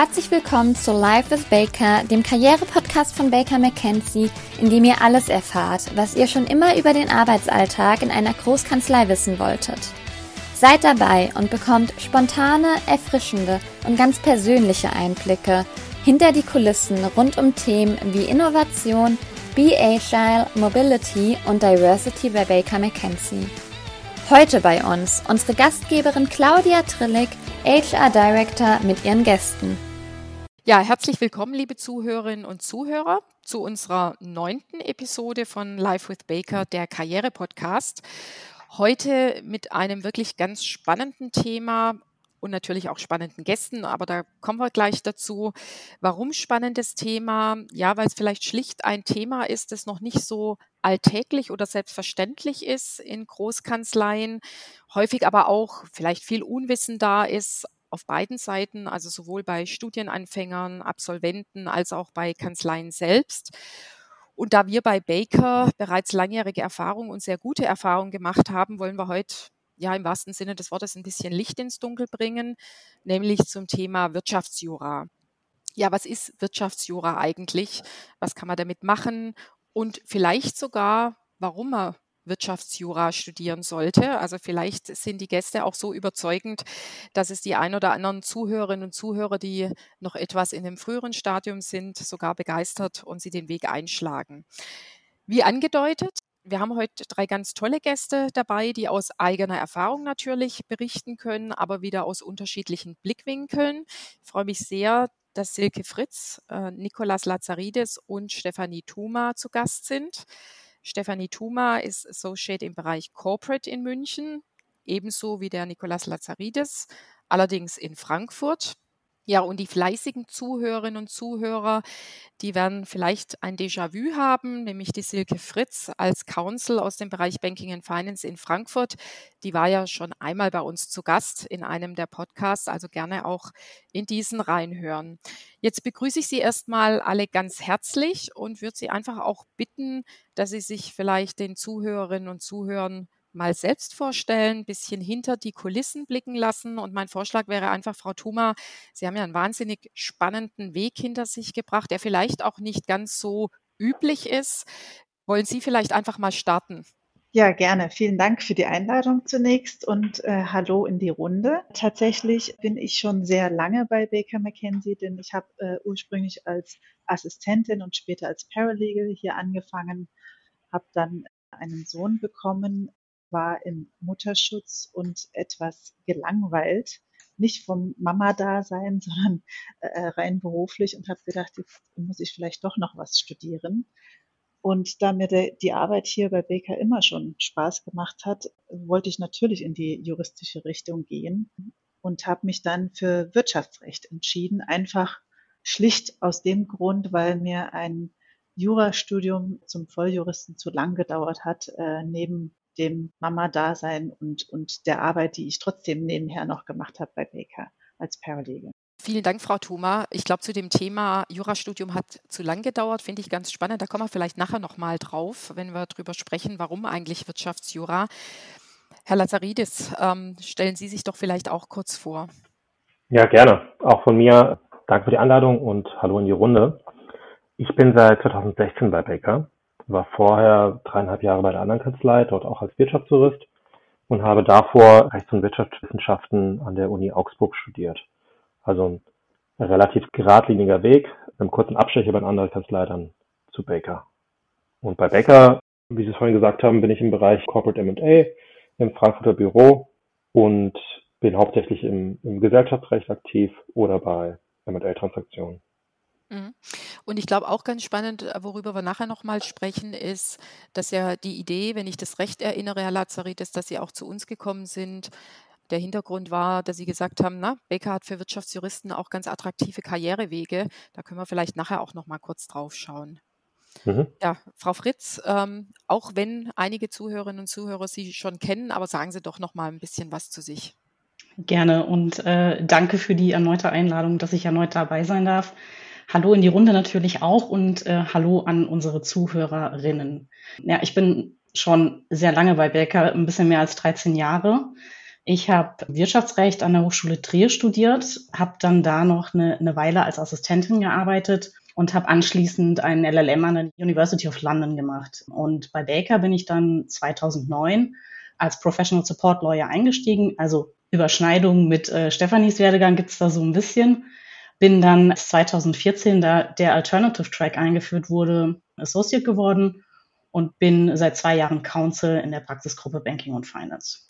Herzlich willkommen zu Life with Baker, dem Karriere-Podcast von Baker McKenzie, in dem ihr alles erfahrt, was ihr schon immer über den Arbeitsalltag in einer Großkanzlei wissen wolltet. Seid dabei und bekommt spontane, erfrischende und ganz persönliche Einblicke hinter die Kulissen rund um Themen wie Innovation, Be Agile, Mobility und Diversity bei Baker McKenzie. Heute bei uns unsere Gastgeberin Claudia Trillig, HR Director mit ihren Gästen. Ja, herzlich willkommen, liebe Zuhörerinnen und Zuhörer, zu unserer neunten Episode von Live with Baker, der Karriere-Podcast. Heute mit einem wirklich ganz spannenden Thema und natürlich auch spannenden Gästen, aber da kommen wir gleich dazu. Warum spannendes Thema? Ja, weil es vielleicht schlicht ein Thema ist, das noch nicht so alltäglich oder selbstverständlich ist in Großkanzleien, häufig aber auch vielleicht viel Unwissen da ist auf beiden Seiten, also sowohl bei Studienanfängern, Absolventen als auch bei Kanzleien selbst. Und da wir bei Baker bereits langjährige Erfahrung und sehr gute Erfahrungen gemacht haben, wollen wir heute ja im wahrsten Sinne des Wortes ein bisschen Licht ins Dunkel bringen, nämlich zum Thema Wirtschaftsjura. Ja, was ist Wirtschaftsjura eigentlich? Was kann man damit machen? Und vielleicht sogar, warum man Wirtschaftsjura studieren sollte. Also vielleicht sind die Gäste auch so überzeugend, dass es die ein oder anderen Zuhörerinnen und Zuhörer, die noch etwas in dem früheren Stadium sind, sogar begeistert und sie den Weg einschlagen. Wie angedeutet, wir haben heute drei ganz tolle Gäste dabei, die aus eigener Erfahrung natürlich berichten können, aber wieder aus unterschiedlichen Blickwinkeln. Ich freue mich sehr, dass Silke Fritz, äh, Nikolas Lazaridis und Stefanie Thuma zu Gast sind. Stefanie Thuma ist Associate im Bereich Corporate in München, ebenso wie der Nikolas Lazaridis, allerdings in Frankfurt. Ja, und die fleißigen Zuhörerinnen und Zuhörer, die werden vielleicht ein Déjà-vu haben, nämlich die Silke Fritz als Counsel aus dem Bereich Banking and Finance in Frankfurt. Die war ja schon einmal bei uns zu Gast in einem der Podcasts, also gerne auch in diesen reinhören. Jetzt begrüße ich Sie erstmal alle ganz herzlich und würde Sie einfach auch bitten, dass Sie sich vielleicht den Zuhörerinnen und Zuhörern mal selbst vorstellen, ein bisschen hinter die Kulissen blicken lassen. Und mein Vorschlag wäre einfach, Frau Thuma, Sie haben ja einen wahnsinnig spannenden Weg hinter sich gebracht, der vielleicht auch nicht ganz so üblich ist. Wollen Sie vielleicht einfach mal starten? Ja, gerne. Vielen Dank für die Einladung zunächst und äh, hallo in die Runde. Tatsächlich bin ich schon sehr lange bei Baker McKenzie, denn ich habe äh, ursprünglich als Assistentin und später als Paralegal hier angefangen, habe dann einen Sohn bekommen war im Mutterschutz und etwas gelangweilt. Nicht vom Mama-Dasein, sondern äh, rein beruflich und habe gedacht, jetzt muss ich vielleicht doch noch was studieren. Und da mir de, die Arbeit hier bei Baker immer schon Spaß gemacht hat, wollte ich natürlich in die juristische Richtung gehen und habe mich dann für Wirtschaftsrecht entschieden. Einfach schlicht aus dem Grund, weil mir ein Jurastudium zum Volljuristen zu lang gedauert hat, äh, neben dem Mama-Dasein und, und der Arbeit, die ich trotzdem nebenher noch gemacht habe bei Baker als Paralegal. Vielen Dank, Frau Thoma. Ich glaube, zu dem Thema Jurastudium hat zu lang gedauert, finde ich ganz spannend. Da kommen wir vielleicht nachher nochmal drauf, wenn wir darüber sprechen, warum eigentlich Wirtschaftsjura. Herr Lazaridis, ähm, stellen Sie sich doch vielleicht auch kurz vor. Ja, gerne. Auch von mir danke für die Einladung und hallo in die Runde. Ich bin seit 2016 bei Baker war vorher dreieinhalb Jahre bei der anderen Kanzlei, dort auch als Wirtschaftsjurist und habe davor Rechts- und Wirtschaftswissenschaften an der Uni Augsburg studiert. Also ein relativ geradliniger Weg, einem kurzen Abstecher bei einer anderen Kanzlei dann zu Baker. Und bei Baker, wie Sie es vorhin gesagt haben, bin ich im Bereich Corporate M&A im Frankfurter Büro und bin hauptsächlich im, im Gesellschaftsrecht aktiv oder bei M&A-Transaktionen. Mhm. Und ich glaube auch ganz spannend, äh, worüber wir nachher nochmal sprechen, ist, dass ja die Idee, wenn ich das recht erinnere, Herr Lazarides, dass Sie auch zu uns gekommen sind. Der Hintergrund war, dass Sie gesagt haben, na, Becker hat für Wirtschaftsjuristen auch ganz attraktive Karrierewege. Da können wir vielleicht nachher auch nochmal kurz drauf schauen. Mhm. Ja, Frau Fritz, ähm, auch wenn einige Zuhörerinnen und Zuhörer Sie schon kennen, aber sagen Sie doch nochmal ein bisschen was zu sich. Gerne und äh, danke für die erneute Einladung, dass ich erneut dabei sein darf. Hallo in die Runde natürlich auch und äh, hallo an unsere Zuhörerinnen. Ja, ich bin schon sehr lange bei Baker, ein bisschen mehr als 13 Jahre. Ich habe Wirtschaftsrecht an der Hochschule Trier studiert, habe dann da noch eine, eine Weile als Assistentin gearbeitet und habe anschließend einen LLM an der University of London gemacht. Und bei Baker bin ich dann 2009 als Professional Support Lawyer eingestiegen. Also Überschneidungen mit äh, Stefanis Werdegang gibt es da so ein bisschen. Bin dann 2014, da der Alternative Track eingeführt wurde, Associate geworden und bin seit zwei Jahren Counsel in der Praxisgruppe Banking und Finance.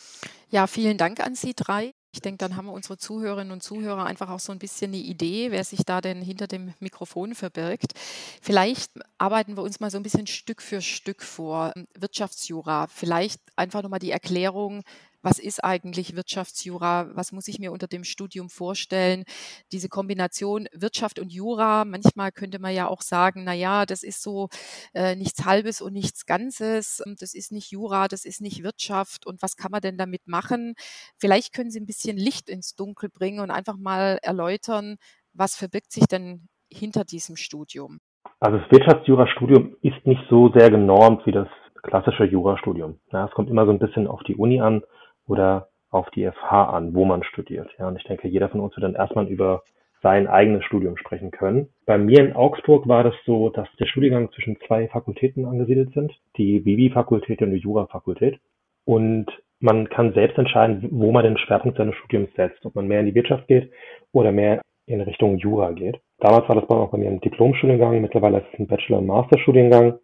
Ja, vielen Dank an Sie drei. Ich denke, dann haben unsere Zuhörerinnen und Zuhörer einfach auch so ein bisschen eine Idee, wer sich da denn hinter dem Mikrofon verbirgt. Vielleicht arbeiten wir uns mal so ein bisschen Stück für Stück vor. Wirtschaftsjura, vielleicht einfach nochmal die Erklärung, was ist eigentlich Wirtschaftsjura, was muss ich mir unter dem Studium vorstellen. Diese Kombination Wirtschaft und Jura, manchmal könnte man ja auch sagen, na ja, das ist so äh, nichts Halbes und nichts Ganzes, das ist nicht Jura, das ist nicht Wirtschaft und was kann man denn damit machen? Vielleicht können Sie ein bisschen Licht ins Dunkel bringen und einfach mal erläutern, was verbirgt sich denn hinter diesem Studium? Also das Wirtschaftsjurastudium ist nicht so sehr genormt wie das klassische Jurastudium. Ja, es kommt immer so ein bisschen auf die Uni an oder auf die FH an, wo man studiert. Ja, und ich denke, jeder von uns wird dann erstmal über sein eigenes Studium sprechen können. Bei mir in Augsburg war das so, dass der Studiengang zwischen zwei Fakultäten angesiedelt sind, die Vivi-Fakultät und die Jura-Fakultät. Und man kann selbst entscheiden, wo man den Schwerpunkt seines Studiums setzt, ob man mehr in die Wirtschaft geht oder mehr in Richtung Jura geht. Damals war das bei mir ein Diplomstudiengang, mittlerweile ist es ein Bachelor- und Masterstudiengang.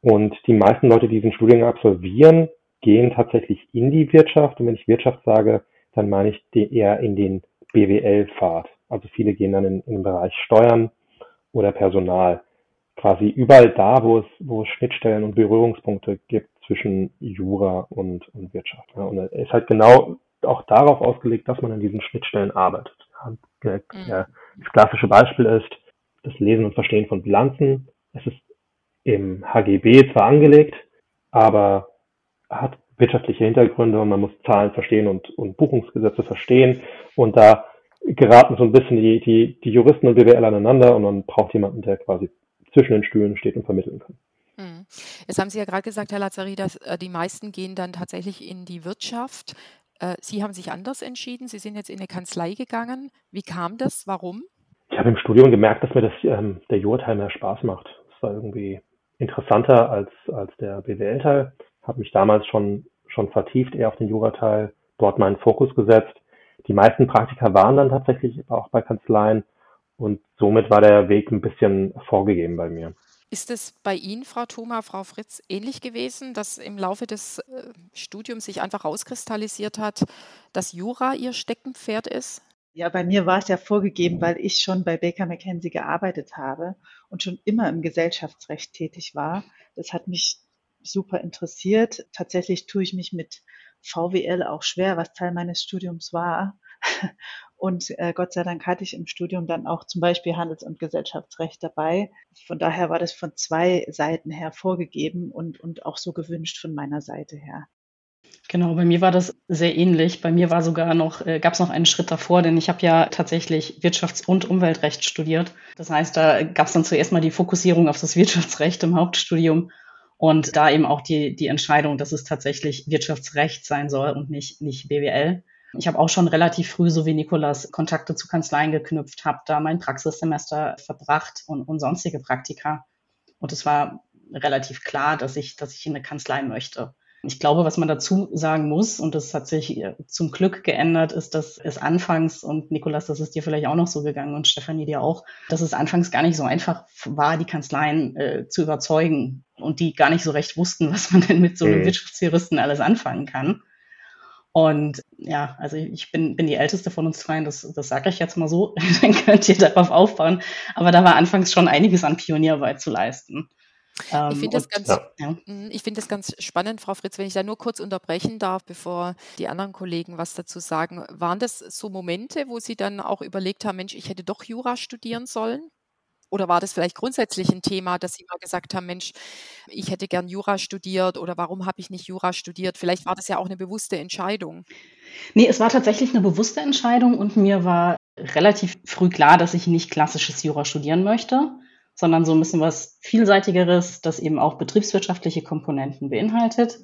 Und die meisten Leute, die diesen Studiengang absolvieren, gehen tatsächlich in die Wirtschaft. Und wenn ich Wirtschaft sage, dann meine ich die eher in den BWL-Pfad. Also viele gehen dann in, in den Bereich Steuern oder Personal. Quasi überall da, wo es, wo es Schnittstellen und Berührungspunkte gibt zwischen Jura und, und Wirtschaft. Ja, und es ist halt genau auch darauf ausgelegt, dass man an diesen Schnittstellen arbeitet. Ja, mhm. das klassische Beispiel ist das Lesen und Verstehen von Bilanzen. Es ist im HGB zwar angelegt, aber hat wirtschaftliche Hintergründe und man muss Zahlen verstehen und, und Buchungsgesetze verstehen. Und da geraten so ein bisschen die, die, die Juristen und BWL aneinander und man braucht jemanden, der quasi zwischen den Stühlen steht und vermitteln kann. Hm. Jetzt haben Sie ja gerade gesagt, Herr Lazari, dass äh, die meisten gehen dann tatsächlich in die Wirtschaft. Äh, Sie haben sich anders entschieden. Sie sind jetzt in eine Kanzlei gegangen. Wie kam das? Warum? Ich habe im Studium gemerkt, dass mir das, ähm, der Jura-Teil mehr Spaß macht. Es war irgendwie interessanter als, als der BWL-Teil habe mich damals schon, schon vertieft eher auf den Jurateil, dort meinen Fokus gesetzt. Die meisten Praktika waren dann tatsächlich auch bei Kanzleien und somit war der Weg ein bisschen vorgegeben bei mir. Ist es bei Ihnen, Frau Thoma, Frau Fritz, ähnlich gewesen, dass im Laufe des äh, Studiums sich einfach rauskristallisiert hat, dass Jura Ihr Steckenpferd ist? Ja, bei mir war es ja vorgegeben, weil ich schon bei Baker McKenzie gearbeitet habe und schon immer im Gesellschaftsrecht tätig war. Das hat mich super interessiert. Tatsächlich tue ich mich mit VWL auch schwer, was Teil meines Studiums war. Und äh, Gott sei Dank hatte ich im Studium dann auch zum Beispiel Handels- und Gesellschaftsrecht dabei. Von daher war das von zwei Seiten her vorgegeben und, und auch so gewünscht von meiner Seite her. Genau, bei mir war das sehr ähnlich. Bei mir war sogar noch, äh, gab es noch einen Schritt davor, denn ich habe ja tatsächlich Wirtschafts- und Umweltrecht studiert. Das heißt, da gab es dann zuerst mal die Fokussierung auf das Wirtschaftsrecht im Hauptstudium und da eben auch die, die Entscheidung, dass es tatsächlich Wirtschaftsrecht sein soll und nicht, nicht BWL. Ich habe auch schon relativ früh, so wie Nikolas, Kontakte zu Kanzleien geknüpft, habe da mein Praxissemester verbracht und, und sonstige Praktika. Und es war relativ klar, dass ich, dass ich in eine Kanzlei möchte. Ich glaube, was man dazu sagen muss, und das hat sich äh, zum Glück geändert, ist, dass es anfangs, und Nikolas, das ist dir vielleicht auch noch so gegangen und Stefanie dir auch, dass es anfangs gar nicht so einfach war, die Kanzleien äh, zu überzeugen und die gar nicht so recht wussten, was man denn mit so einem mhm. Wirtschaftsjuristen alles anfangen kann. Und ja, also ich bin, bin die älteste von uns dreien, das, das sage ich jetzt mal so, dann könnt ihr darauf aufbauen. Aber da war anfangs schon einiges an Pionierarbeit zu leisten. Ähm, ich finde das, ganz, ja. Mhm, ich find das ganz spannend, Frau Fritz, wenn ich da nur kurz unterbrechen darf, bevor die anderen Kollegen was dazu sagen. Waren das so Momente, wo Sie dann auch überlegt haben, Mensch, ich hätte doch Jura studieren sollen? Oder war das vielleicht grundsätzlich ein Thema, dass Sie mal gesagt haben, Mensch, ich hätte gern Jura studiert oder warum habe ich nicht Jura studiert? Vielleicht war das ja auch eine bewusste Entscheidung. Nee, es war tatsächlich eine bewusste Entscheidung und mir war relativ früh klar, dass ich nicht klassisches Jura studieren möchte sondern so ein bisschen was Vielseitigeres, das eben auch betriebswirtschaftliche Komponenten beinhaltet.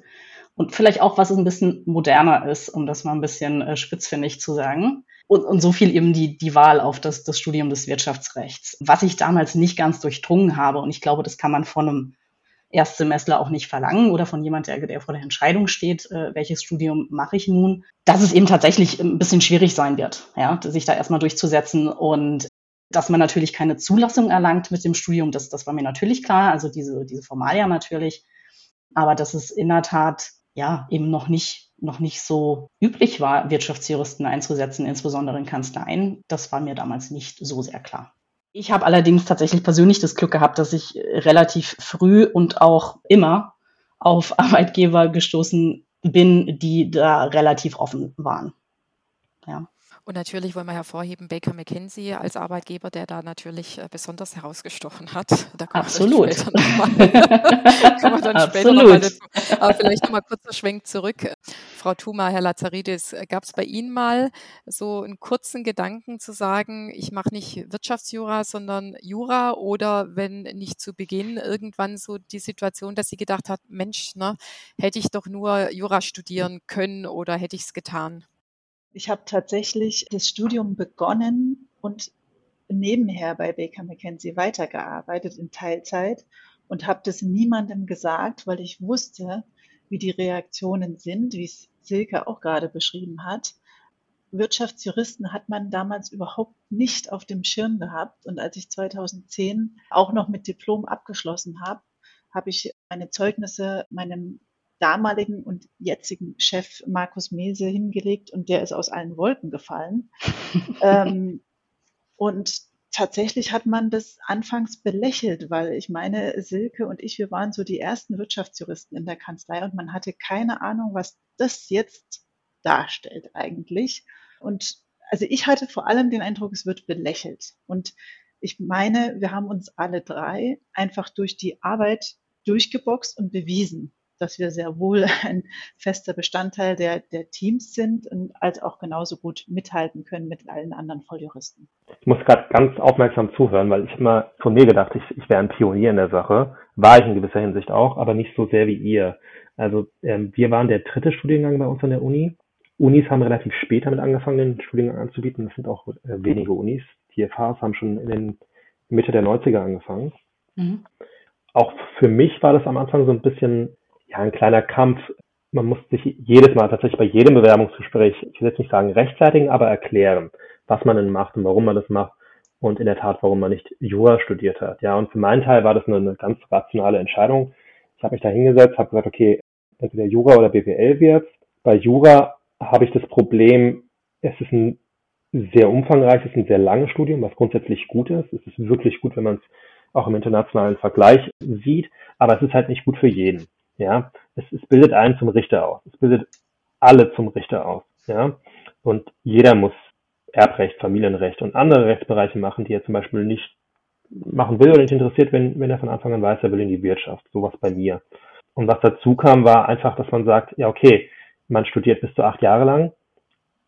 und vielleicht auch, was ein bisschen moderner ist, um das mal ein bisschen äh, spitzfindig zu sagen. Und, und so viel eben die, die Wahl auf das, das Studium des Wirtschaftsrechts, was ich damals nicht ganz durchdrungen habe. Und ich glaube, das kann man von einem Erstsemestler auch nicht verlangen oder von jemand, der, der vor der Entscheidung steht, äh, welches Studium mache ich nun, dass es eben tatsächlich ein bisschen schwierig sein wird, ja, sich da erstmal durchzusetzen und dass man natürlich keine Zulassung erlangt mit dem Studium, das, das war mir natürlich klar, also diese, diese Formalia natürlich, aber dass es in der Tat ja eben noch nicht, noch nicht so üblich war, Wirtschaftsjuristen einzusetzen, insbesondere in Kanzleien, das war mir damals nicht so sehr klar. Ich habe allerdings tatsächlich persönlich das Glück gehabt, dass ich relativ früh und auch immer auf Arbeitgeber gestoßen bin, die da relativ offen waren. Ja. Und natürlich wollen wir hervorheben Baker McKenzie als Arbeitgeber, der da natürlich äh, besonders herausgestochen hat. Da Absolut. Später noch dann später noch mal. Aber vielleicht nochmal kurzer Schwenk zurück. Frau Thuma, Herr Lazaridis, gab es bei Ihnen mal so einen kurzen Gedanken zu sagen, ich mache nicht Wirtschaftsjura, sondern Jura oder wenn nicht zu Beginn irgendwann so die Situation, dass sie gedacht hat, Mensch, ne, hätte ich doch nur Jura studieren können oder hätte ich es getan? Ich habe tatsächlich das Studium begonnen und nebenher bei Baker McKenzie weitergearbeitet in Teilzeit und habe das niemandem gesagt, weil ich wusste, wie die Reaktionen sind, wie es Silke auch gerade beschrieben hat. Wirtschaftsjuristen hat man damals überhaupt nicht auf dem Schirm gehabt. Und als ich 2010 auch noch mit Diplom abgeschlossen habe, habe ich meine Zeugnisse meinem damaligen und jetzigen Chef Markus Mese hingelegt und der ist aus allen Wolken gefallen. ähm, und tatsächlich hat man das anfangs belächelt, weil ich meine, Silke und ich, wir waren so die ersten Wirtschaftsjuristen in der Kanzlei und man hatte keine Ahnung, was das jetzt darstellt eigentlich. Und also ich hatte vor allem den Eindruck, es wird belächelt. Und ich meine, wir haben uns alle drei einfach durch die Arbeit durchgeboxt und bewiesen, dass wir sehr wohl ein fester Bestandteil der, der Teams sind und als auch genauso gut mithalten können mit allen anderen Volljuristen. Ich muss gerade ganz aufmerksam zuhören, weil ich immer von mir gedacht, ich, ich wäre ein Pionier in der Sache. War ich in gewisser Hinsicht auch, aber nicht so sehr wie ihr. Also ähm, wir waren der dritte Studiengang bei uns an der Uni. Unis haben relativ spät damit angefangen, den Studiengang anzubieten. Das sind auch äh, wenige Unis. Die FHs haben schon in den Mitte der 90er angefangen. Mhm. Auch für mich war das am Anfang so ein bisschen ja, ein kleiner Kampf. Man muss sich jedes Mal tatsächlich bei jedem Bewerbungsgespräch, ich will jetzt nicht sagen rechtfertigen, aber erklären, was man denn macht und warum man das macht und in der Tat, warum man nicht Jura studiert hat. Ja, und für meinen Teil war das eine, eine ganz rationale Entscheidung. Ich habe mich da hingesetzt, habe gesagt, okay, entweder Jura oder BWL wird. Bei Jura habe ich das Problem, es ist ein sehr umfangreiches, ein sehr langes Studium, was grundsätzlich gut ist. Es ist wirklich gut, wenn man es auch im internationalen Vergleich sieht, aber es ist halt nicht gut für jeden. Ja, es, es bildet einen zum Richter aus. Es bildet alle zum Richter aus. Ja, und jeder muss Erbrecht, Familienrecht und andere Rechtsbereiche machen, die er zum Beispiel nicht machen will oder nicht interessiert, wenn, wenn er von Anfang an weiß, er will in die Wirtschaft. Sowas bei mir. Und was dazu kam, war einfach, dass man sagt, ja, okay, man studiert bis zu acht Jahre lang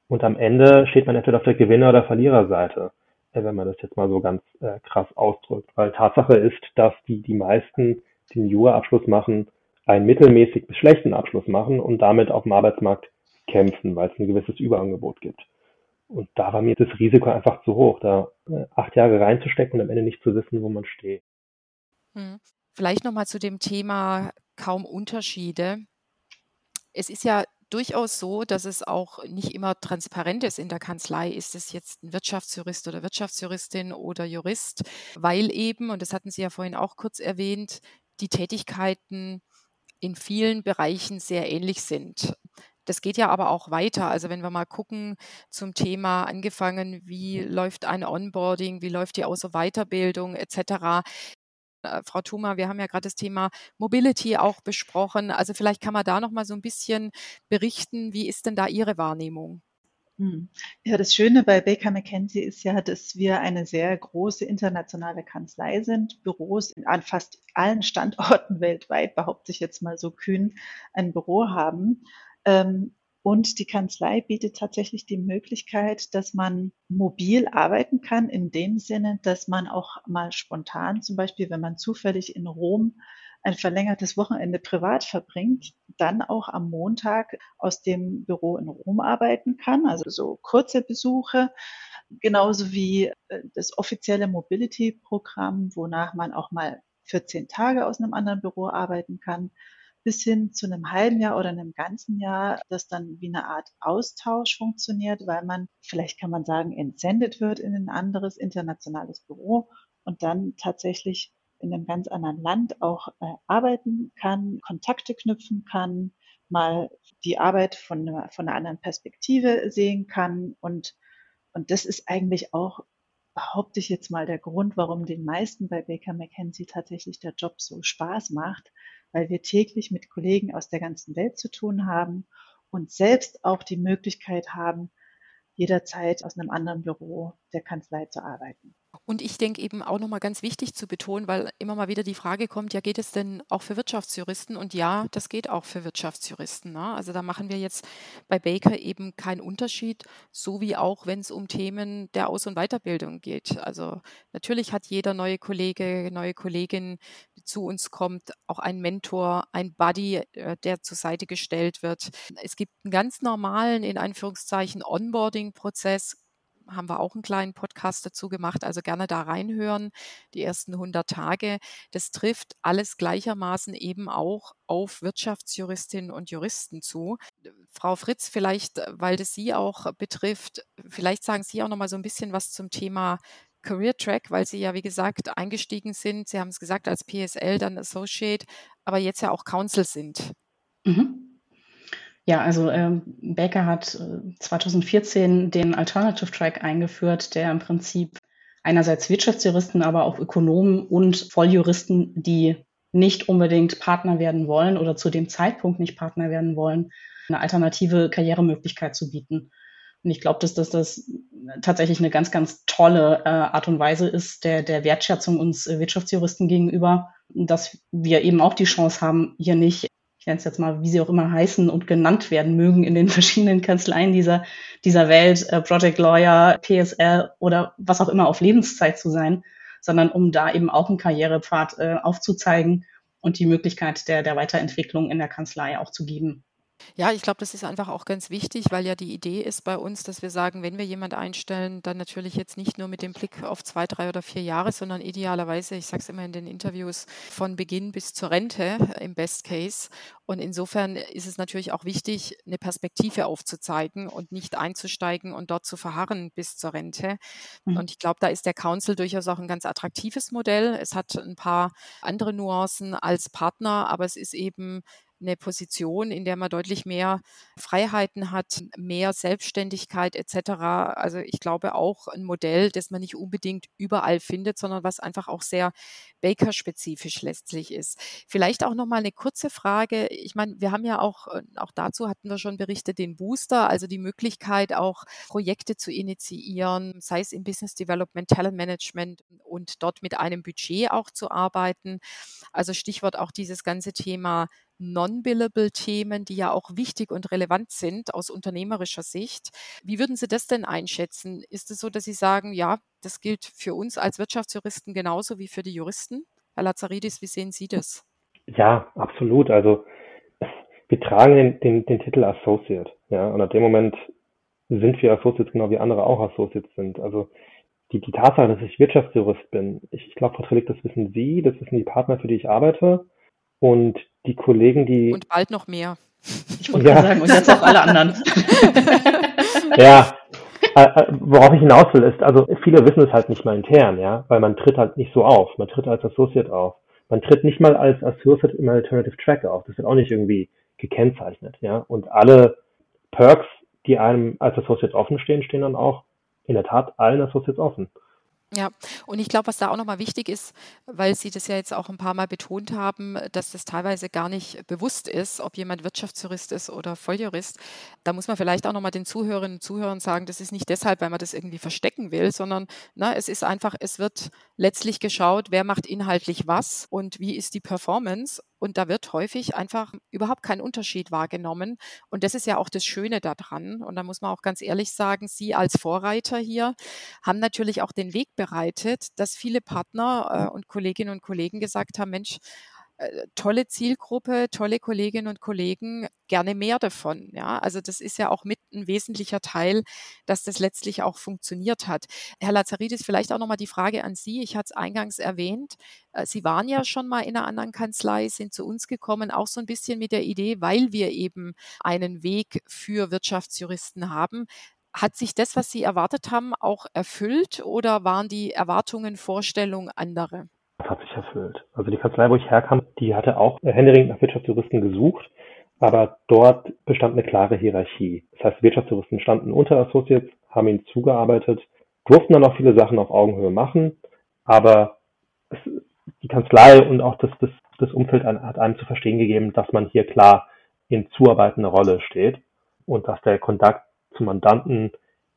und am Ende steht man entweder auf der Gewinner- oder Verliererseite, äh, wenn man das jetzt mal so ganz äh, krass ausdrückt. Weil Tatsache ist, dass die, die meisten, die einen Jura-Abschluss machen, einen mittelmäßig bis schlechten Abschluss machen und damit auf dem Arbeitsmarkt kämpfen, weil es ein gewisses Überangebot gibt. Und da war mir das Risiko einfach zu hoch, da äh, acht Jahre reinzustecken und am Ende nicht zu wissen, wo man steht. Hm. Vielleicht nochmal zu dem Thema kaum Unterschiede. Es ist ja durchaus so, dass es auch nicht immer transparent ist in der Kanzlei, ist es jetzt ein Wirtschaftsjurist oder Wirtschaftsjuristin oder Jurist, weil eben, und das hatten Sie ja vorhin auch kurz erwähnt, die Tätigkeiten in vielen Bereichen sehr ähnlich sind. Das geht ja aber auch weiter. Also wenn wir mal gucken zum Thema angefangen, wie läuft ein Onboarding, wie läuft die und Weiterbildung etc. Äh, Frau Thuma, wir haben ja gerade das Thema Mobility auch besprochen. Also vielleicht kann man da noch mal so ein bisschen berichten, wie ist denn da Ihre Wahrnehmung? Hm. Ja, das Schöne bei Baker McKenzie ist ja, dass wir eine sehr große internationale Kanzlei sind, Büros an fast allen Standorten weltweit, behaupte ich jetzt mal so kühn, ein Büro haben. Ähm, und die Kanzlei bietet tatsächlich die Möglichkeit, dass man mobil arbeiten kann, in dem Sinne, dass man auch mal spontan, zum Beispiel, wenn man zufällig in Rom ein verlängertes Wochenende privat verbringt, dann auch am Montag aus dem Büro in Rom arbeiten kann. Also so kurze Besuche, genauso wie äh, das offizielle Mobility-Programm, wonach man auch mal 14 Tage aus einem anderen Büro arbeiten kann, bis hin zu einem halben Jahr oder einem ganzen Jahr, das dann wie eine Art Austausch funktioniert, weil man, vielleicht kann man sagen, entsendet wird in ein anderes internationales Büro und dann tatsächlich in einem ganz anderen Land auch äh, arbeiten kann, Kontakte knüpfen kann, mal die Arbeit von von einer anderen Perspektive sehen kann. Und, und das ist eigentlich auch, behaupte ich jetzt mal, der Grund, warum den meisten bei Baker McKenzie tatsächlich der Job so Spaß macht, weil wir täglich mit Kollegen aus der ganzen Welt zu tun haben und selbst auch die Möglichkeit haben, jederzeit aus einem anderen Büro der Kanzlei zu arbeiten. Und ich denke eben auch nochmal ganz wichtig zu betonen, weil immer mal wieder die Frage kommt, ja, geht es denn auch für Wirtschaftsjuristen? Und ja, das geht auch für Wirtschaftsjuristen. Ne? Also da machen wir jetzt bei Baker eben keinen Unterschied, so wie auch, wenn es um Themen der Aus- und Weiterbildung geht. Also natürlich hat jeder neue Kollege, neue Kollegin, die zu uns kommt, auch einen Mentor, ein Buddy, äh, der zur Seite gestellt wird. Es gibt einen ganz normalen, in Anführungszeichen, Onboarding-Prozess, haben wir auch einen kleinen Podcast dazu gemacht. Also gerne da reinhören, die ersten 100 Tage. Das trifft alles gleichermaßen eben auch auf Wirtschaftsjuristinnen und Juristen zu. Frau Fritz, vielleicht, weil das Sie auch betrifft, vielleicht sagen Sie auch noch mal so ein bisschen was zum Thema Career Track, weil Sie ja, wie gesagt, eingestiegen sind. Sie haben es gesagt, als PSL, dann Associate, aber jetzt ja auch Counsel sind. Mhm. Ja, also ähm, Baker hat 2014 äh, den Alternative Track eingeführt, der im Prinzip einerseits Wirtschaftsjuristen, aber auch Ökonomen und Volljuristen, die nicht unbedingt Partner werden wollen oder zu dem Zeitpunkt nicht Partner werden wollen, eine alternative Karrieremöglichkeit zu bieten. Und ich glaube, dass, dass das tatsächlich eine ganz, ganz tolle äh, Art und Weise ist der, der Wertschätzung uns äh, Wirtschaftsjuristen gegenüber, dass wir eben auch die Chance haben, hier nicht ich nenne es jetzt mal, wie sie auch immer heißen und genannt werden mögen in den verschiedenen Kanzleien dieser, dieser Welt, äh, Project Lawyer, PSL oder was auch immer auf Lebenszeit zu sein, sondern um da eben auch einen Karrierepfad äh, aufzuzeigen und die Möglichkeit der, der Weiterentwicklung in der Kanzlei auch zu geben. Ja, ich glaube, das ist einfach auch ganz wichtig, weil ja die Idee ist bei uns, dass wir sagen, wenn wir jemand einstellen, dann natürlich jetzt nicht nur mit dem Blick auf zwei, drei oder vier Jahre, sondern idealerweise, ich sage es immer in den Interviews, von Beginn bis zur Rente im Best Case. Und insofern ist es natürlich auch wichtig, eine Perspektive aufzuzeigen und nicht einzusteigen und dort zu verharren bis zur Rente. Mhm. Und ich glaube, da ist der Council durchaus auch ein ganz attraktives Modell. Es hat ein paar andere Nuancen als Partner, aber es ist eben eine Position, in der man deutlich mehr Freiheiten hat, mehr Selbstständigkeit etc. Also ich glaube auch ein Modell, das man nicht unbedingt überall findet, sondern was einfach auch sehr Baker-spezifisch letztlich ist. Vielleicht auch noch mal eine kurze Frage. Ich meine, wir haben ja auch, äh, auch dazu hatten wir schon berichtet, den Booster, also die Möglichkeit auch Projekte zu initiieren, sei es im Business Development, Talent Management und dort mit einem Budget auch zu arbeiten. Also Stichwort auch dieses ganze Thema Non-Billable-Themen, die ja auch wichtig und relevant sind aus unternehmerischer Sicht. Wie würden Sie das denn einschätzen? Ist es so, dass Sie sagen, ja, das gilt für uns als Wirtschaftsjuristen genauso wie für die Juristen? Herr Lazaridis, wie sehen Sie das? Ja, absolut. Also wir tragen den, den, den Titel Associate. Ja, und ab dem Moment sind wir Associates genau wie andere auch Associates sind. Also die, die Tatsache, dass ich Wirtschaftsjurist bin, ich, ich glaube, Frau Trillig, das wissen Sie, das wissen die Partner, für die ich arbeite. Und die Kollegen, die. Und bald noch mehr. Ich wollte ja. sagen, und jetzt auch alle anderen. ja, äh, äh, worauf ich hinaus will, ist, also viele wissen es halt nicht mal intern, ja, weil man tritt halt nicht so auf. Man tritt als Associate auf. Man tritt nicht mal als Associate im Alternative Track auf. Das wird auch nicht irgendwie gekennzeichnet, ja. Und alle Perks, die einem als Associate offen stehen, stehen dann auch in der Tat allen Associates offen. Ja, und ich glaube, was da auch nochmal wichtig ist, weil Sie das ja jetzt auch ein paar Mal betont haben, dass das teilweise gar nicht bewusst ist, ob jemand Wirtschaftsjurist ist oder Volljurist. Da muss man vielleicht auch nochmal den Zuhörerinnen und Zuhörern sagen, das ist nicht deshalb, weil man das irgendwie verstecken will, sondern na, ne, es ist einfach, es wird letztlich geschaut, wer macht inhaltlich was und wie ist die Performance. Und da wird häufig einfach überhaupt kein Unterschied wahrgenommen. Und das ist ja auch das Schöne daran. Und da muss man auch ganz ehrlich sagen, Sie als Vorreiter hier haben natürlich auch den Weg bereitet, dass viele Partner äh, und Kolleginnen und Kollegen gesagt haben, Mensch, tolle Zielgruppe, tolle Kolleginnen und Kollegen, gerne mehr davon. Ja, also das ist ja auch mit ein wesentlicher Teil, dass das letztlich auch funktioniert hat. Herr Lazaridis, vielleicht auch nochmal die Frage an Sie. Ich hatte es eingangs erwähnt. Äh, Sie waren ja schon mal in einer anderen Kanzlei, sind zu uns gekommen, auch so ein bisschen mit der Idee, weil wir eben einen Weg für Wirtschaftsjuristen haben. Hat sich das, was Sie erwartet haben, auch erfüllt oder waren die Erwartungen, Vorstellungen andere? Das hat sich erfüllt. Also die Kanzlei, wo ich herkam, die hatte auch händeringend nach Wirtschaftsjuristen gesucht, aber dort bestand eine klare Hierarchie. Das heißt, Wirtschaftsjuristen standen unter Associates, haben ihnen zugearbeitet, durften dann auch viele Sachen auf Augenhöhe machen, aber es, die Kanzlei und auch das, das, das Umfeld hat einem zu verstehen gegeben, dass man hier klar in zuarbeitender Rolle steht und dass der Kontakt zum Mandanten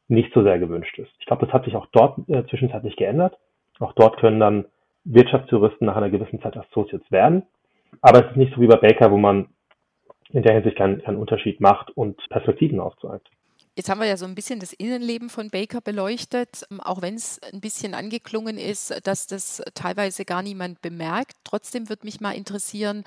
nicht so sehr gewünscht ist. Ich glaube, das hat sich auch dort äh, zwischenzeitlich geändert. Auch dort können dann Wirtschaftsjuristen nach einer gewissen Zeit Associates werden. Aber es ist nicht so wie bei Baker, wo man in der Hinsicht keinen, keinen Unterschied macht und Perspektiven aufzeigt. Jetzt haben wir ja so ein bisschen das Innenleben von Baker beleuchtet, auch wenn es ein bisschen angeklungen ist, dass das teilweise gar niemand bemerkt. Trotzdem würde mich mal interessieren,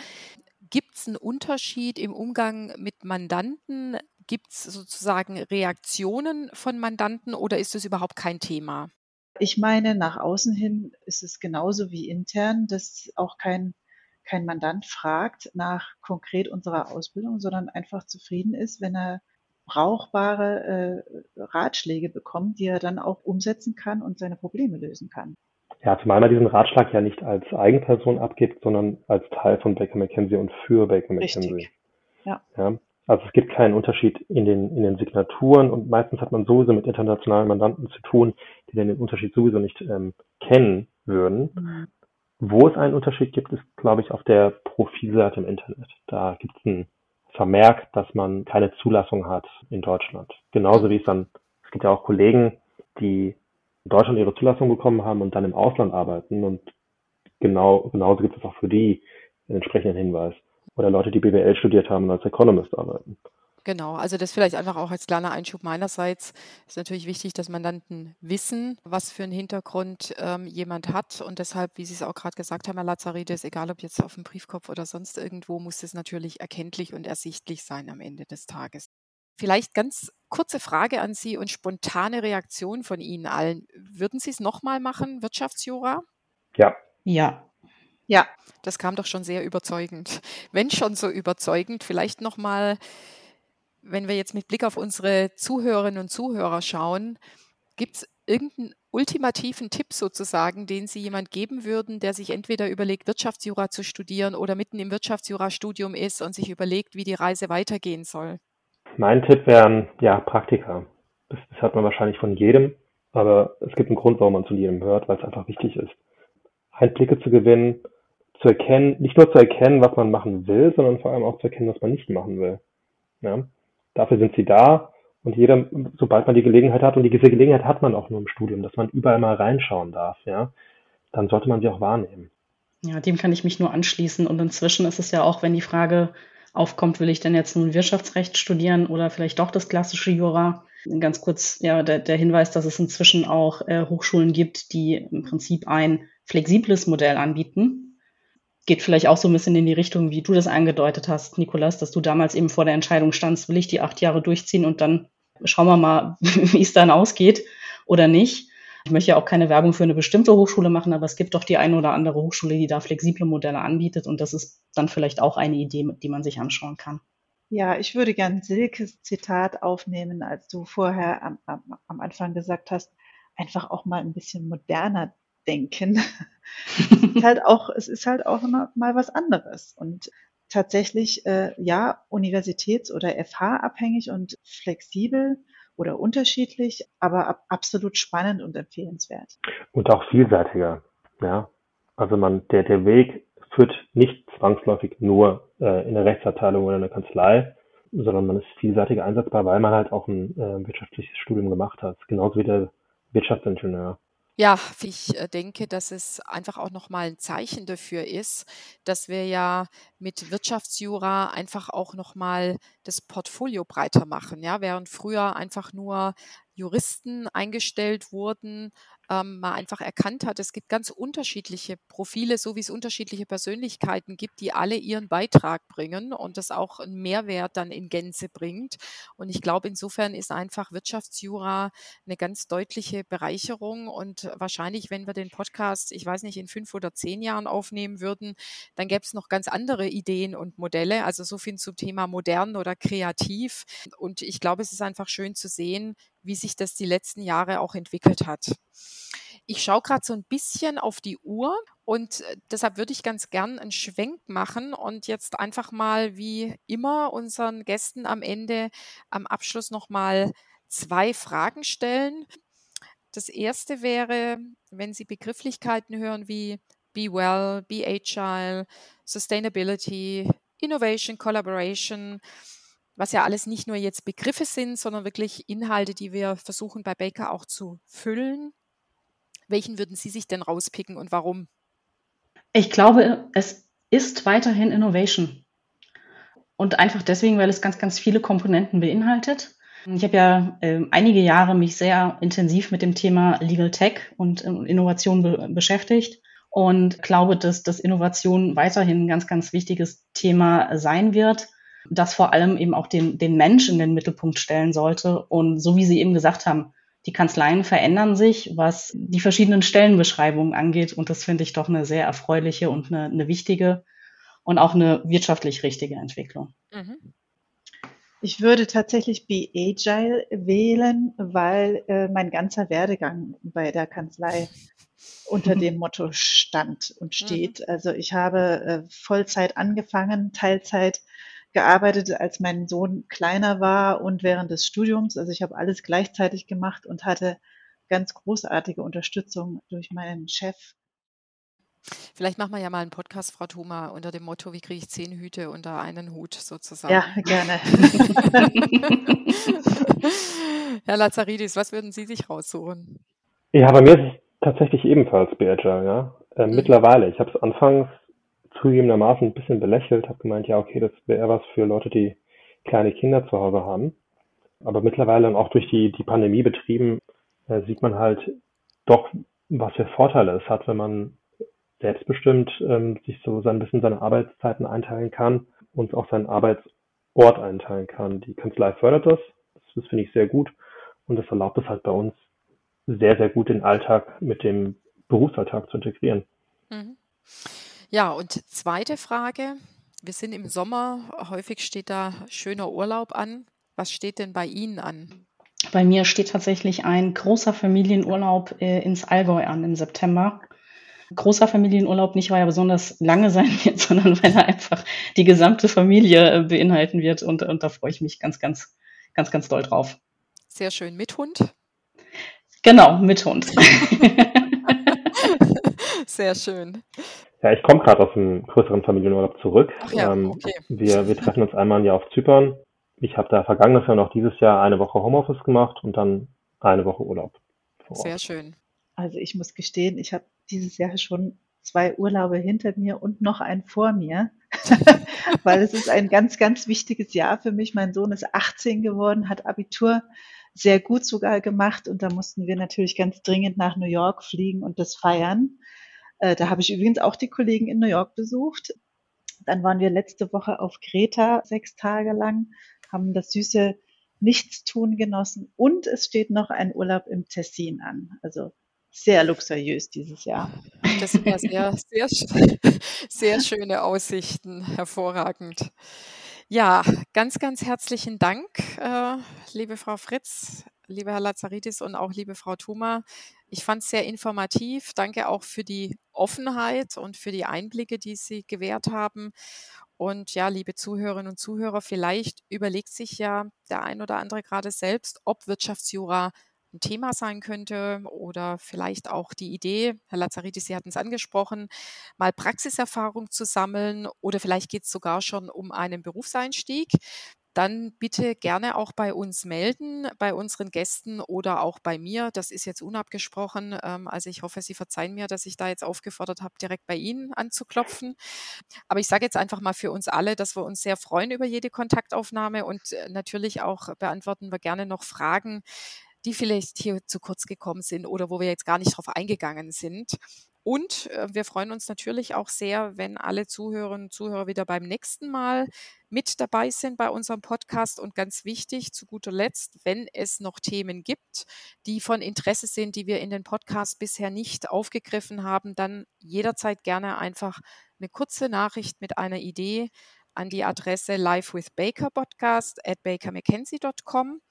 gibt es einen Unterschied im Umgang mit Mandanten? Gibt es sozusagen Reaktionen von Mandanten oder ist das überhaupt kein Thema? Ich meine, nach außen hin ist es genauso wie intern, dass auch kein, kein Mandant fragt nach konkret unserer Ausbildung, sondern einfach zufrieden ist, wenn er brauchbare äh, Ratschläge bekommt, die er dann auch umsetzen kann und seine Probleme lösen kann. Ja, zumal man diesen Ratschlag ja nicht als Eigenperson abgibt, sondern als Teil von Baker McKenzie und für Baker McKenzie. Richtig. Ja. ja. Also es gibt keinen Unterschied in den, in den Signaturen und meistens hat man sowieso mit internationalen Mandanten zu tun, die dann den Unterschied sowieso nicht ähm, kennen würden. Mhm. Wo es einen Unterschied gibt, ist, glaube ich, auf der Profilseite im Internet. Da gibt es einen Vermerk, dass man keine Zulassung hat in Deutschland. Genauso wie es dann, es gibt ja auch Kollegen, die in Deutschland ihre Zulassung bekommen haben und dann im Ausland arbeiten und genau, genauso gibt es auch für die einen entsprechenden Hinweis oder Leute, die BWL studiert haben und als Economist arbeiten. Genau, also das vielleicht einfach auch als kleiner Einschub meinerseits ist natürlich wichtig, dass Mandanten wissen, was für einen Hintergrund ähm, jemand hat und deshalb, wie Sie es auch gerade gesagt haben, Herr Lazaridis, egal ob jetzt auf dem Briefkopf oder sonst irgendwo, muss es natürlich erkenntlich und ersichtlich sein am Ende des Tages. Vielleicht ganz kurze Frage an Sie und spontane Reaktion von Ihnen allen. Würden Sie es nochmal machen, Wirtschaftsjura? Ja. Ja. Ja. Das kam doch schon sehr überzeugend. Wenn schon so überzeugend, vielleicht nochmal, wenn wir jetzt mit Blick auf unsere Zuhörerinnen und Zuhörer schauen, gibt es irgendeinen ultimativen Tipp sozusagen, den Sie jemand geben würden, der sich entweder überlegt, Wirtschaftsjura zu studieren oder mitten im Wirtschaftsjura-Studium ist und sich überlegt, wie die Reise weitergehen soll? Mein Tipp wären, ja, Praktika. Das, das hat man wahrscheinlich von jedem, aber es gibt einen Grund, warum man zu jedem hört, weil es einfach wichtig ist. Einblicke zu gewinnen, zu erkennen, nicht nur zu erkennen, was man machen will, sondern vor allem auch zu erkennen, was man nicht machen will. Ja? Dafür sind sie da und jeder, sobald man die Gelegenheit hat, und diese Gelegenheit hat man auch nur im Studium, dass man überall mal reinschauen darf, ja, dann sollte man sie auch wahrnehmen. Ja, dem kann ich mich nur anschließen. Und inzwischen ist es ja auch, wenn die Frage aufkommt, will ich denn jetzt nun Wirtschaftsrecht studieren oder vielleicht doch das klassische Jura? Ganz kurz, ja, der, der Hinweis, dass es inzwischen auch äh, Hochschulen gibt, die im Prinzip ein flexibles Modell anbieten geht vielleicht auch so ein bisschen in die Richtung, wie du das angedeutet hast, Nikolas, dass du damals eben vor der Entscheidung standst, will ich die acht Jahre durchziehen und dann schauen wir mal, wie es dann ausgeht oder nicht. Ich möchte ja auch keine Werbung für eine bestimmte Hochschule machen, aber es gibt doch die eine oder andere Hochschule, die da flexible Modelle anbietet und das ist dann vielleicht auch eine Idee, die man sich anschauen kann. Ja, ich würde gern Silkes Zitat aufnehmen, als du vorher am, am, am Anfang gesagt hast, einfach auch mal ein bisschen moderner denken. es ist halt auch, es ist halt auch mal was anderes. Und tatsächlich, äh, ja, universitäts- oder FH-abhängig und flexibel oder unterschiedlich, aber ab, absolut spannend und empfehlenswert. Und auch vielseitiger, ja. Also man, der, der Weg führt nicht zwangsläufig nur äh, in der Rechtsabteilung oder in der Kanzlei, sondern man ist vielseitig einsetzbar, weil man halt auch ein äh, wirtschaftliches Studium gemacht hat. Genauso wie der Wirtschaftsingenieur. Ja, ich äh, denke, dass es einfach auch nochmal ein Zeichen dafür ist, dass wir ja mit Wirtschaftsjura einfach auch nochmal das Portfolio breiter machen. Ja, während früher einfach nur Juristen eingestellt wurden, ähm, man einfach erkannt hat, es gibt ganz unterschiedliche Profile, so wie es unterschiedliche Persönlichkeiten gibt, die alle ihren Beitrag bringen und das auch einen Mehrwert dann in Gänze bringt. Und ich glaube, insofern ist einfach Wirtschaftsjura eine ganz deutliche Bereicherung und wahrscheinlich, wenn wir den Podcast, ich weiß nicht, in fünf oder zehn Jahren aufnehmen würden, dann gäbe es noch ganz andere Ideen und Modelle. Also so viel zum Thema modern oder kreativ. Und ich glaube, es ist einfach schön zu sehen, wie sich das die letzten Jahre auch entwickelt hat. Ich schaue gerade so ein bisschen auf die Uhr und äh, deshalb würde ich ganz gern einen Schwenk machen und jetzt einfach mal wie immer unseren Gästen am Ende am Abschluss nochmal zwei Fragen stellen. Das erste wäre, wenn Sie Begrifflichkeiten hören wie Be Well, Be Agile, Sustainability, Innovation, Collaboration, was ja alles nicht nur jetzt Begriffe sind, sondern wirklich Inhalte, die wir versuchen bei Baker auch zu füllen. Welchen würden Sie sich denn rauspicken und warum? Ich glaube, es ist weiterhin Innovation. Und einfach deswegen, weil es ganz, ganz viele Komponenten beinhaltet. Ich habe ja äh, einige Jahre mich sehr intensiv mit dem Thema Legal Tech und äh, Innovation be beschäftigt und glaube, dass das Innovation weiterhin ein ganz, ganz wichtiges Thema sein wird das vor allem eben auch den, den Mensch in den Mittelpunkt stellen sollte. Und so wie Sie eben gesagt haben, die Kanzleien verändern sich, was die verschiedenen Stellenbeschreibungen angeht. Und das finde ich doch eine sehr erfreuliche und eine, eine wichtige und auch eine wirtschaftlich richtige Entwicklung. Mhm. Ich würde tatsächlich Be Agile wählen, weil äh, mein ganzer Werdegang bei der Kanzlei unter dem Motto stand und steht. Mhm. Also ich habe äh, Vollzeit angefangen, Teilzeit gearbeitet, als mein Sohn kleiner war und während des Studiums. Also ich habe alles gleichzeitig gemacht und hatte ganz großartige Unterstützung durch meinen Chef. Vielleicht machen wir ja mal einen Podcast, Frau Thoma, unter dem Motto, wie kriege ich zehn Hüte unter einen Hut sozusagen. Ja, gerne. Herr Lazaridis, was würden Sie sich raussuchen? Ja, bei mir ist es tatsächlich ebenfalls Beagile, ja. Äh, mhm. Mittlerweile. Ich habe es anfangs zugegebenermaßen ein bisschen belächelt, habe gemeint, ja, okay, das wäre was für Leute, die kleine Kinder zu Hause haben. Aber mittlerweile und auch durch die, die Pandemie betrieben, äh, sieht man halt doch, was für Vorteile es hat, wenn man selbstbestimmt ähm, sich so ein bisschen seine Arbeitszeiten einteilen kann und auch seinen Arbeitsort einteilen kann. Die Kanzlei fördert das. Das finde ich sehr gut. Und das erlaubt es halt bei uns sehr, sehr gut, den Alltag mit dem Berufsalltag zu integrieren. Mhm. Ja, und zweite Frage. Wir sind im Sommer, häufig steht da schöner Urlaub an. Was steht denn bei Ihnen an? Bei mir steht tatsächlich ein großer Familienurlaub äh, ins Allgäu an im September. Großer Familienurlaub nicht, weil er besonders lange sein wird, sondern weil er einfach die gesamte Familie äh, beinhalten wird. Und, und da freue ich mich ganz, ganz, ganz, ganz doll drauf. Sehr schön. Mit Hund? Genau, mit Hund. Sehr schön. Ja, ich komme gerade aus einem größeren Familienurlaub zurück. Ach ja, ähm, okay. wir, wir treffen uns einmal im Jahr auf Zypern. Ich habe da vergangenes Jahr noch dieses Jahr eine Woche Homeoffice gemacht und dann eine Woche Urlaub. Sehr schön. Also ich muss gestehen, ich habe dieses Jahr schon zwei Urlaube hinter mir und noch einen vor mir, weil es ist ein ganz, ganz wichtiges Jahr für mich. Mein Sohn ist 18 geworden, hat Abitur sehr gut sogar gemacht und da mussten wir natürlich ganz dringend nach New York fliegen und das feiern. Äh, da habe ich übrigens auch die Kollegen in New York besucht. Dann waren wir letzte Woche auf Kreta sechs Tage lang, haben das süße Nichtstun genossen und es steht noch ein Urlaub im Tessin an. Also sehr luxuriös dieses Jahr. Das sind ja sehr, sehr, sehr schöne Aussichten, hervorragend. Ja, ganz, ganz herzlichen Dank, äh, liebe Frau Fritz, lieber Herr Lazaridis und auch liebe Frau Thuma. Ich fand es sehr informativ. Danke auch für die Offenheit und für die Einblicke, die Sie gewährt haben. Und ja, liebe Zuhörerinnen und Zuhörer, vielleicht überlegt sich ja der ein oder andere gerade selbst, ob Wirtschaftsjura ein Thema sein könnte oder vielleicht auch die Idee, Herr Lazaridis, Sie hatten es angesprochen, mal Praxiserfahrung zu sammeln oder vielleicht geht es sogar schon um einen Berufseinstieg dann bitte gerne auch bei uns melden, bei unseren Gästen oder auch bei mir. Das ist jetzt unabgesprochen. Ähm, also ich hoffe, Sie verzeihen mir, dass ich da jetzt aufgefordert habe, direkt bei Ihnen anzuklopfen. Aber ich sage jetzt einfach mal für uns alle, dass wir uns sehr freuen über jede Kontaktaufnahme und äh, natürlich auch beantworten wir gerne noch Fragen die vielleicht hier zu kurz gekommen sind oder wo wir jetzt gar nicht drauf eingegangen sind. Und äh, wir freuen uns natürlich auch sehr, wenn alle Zuhörerinnen und Zuhörer wieder beim nächsten Mal mit dabei sind bei unserem Podcast. Und ganz wichtig, zu guter Letzt, wenn es noch Themen gibt, die von Interesse sind, die wir in den Podcast bisher nicht aufgegriffen haben, dann jederzeit gerne einfach eine kurze Nachricht mit einer Idee an die Adresse live with Baker Podcast at bakermckenzie.com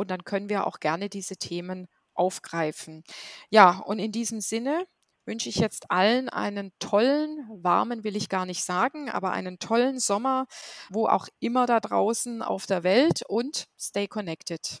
und dann können wir auch gerne diese Themen aufgreifen. Ja, und in diesem Sinne wünsche ich jetzt allen einen tollen, warmen will ich gar nicht sagen, aber einen tollen Sommer, wo auch immer da draußen auf der Welt und stay connected.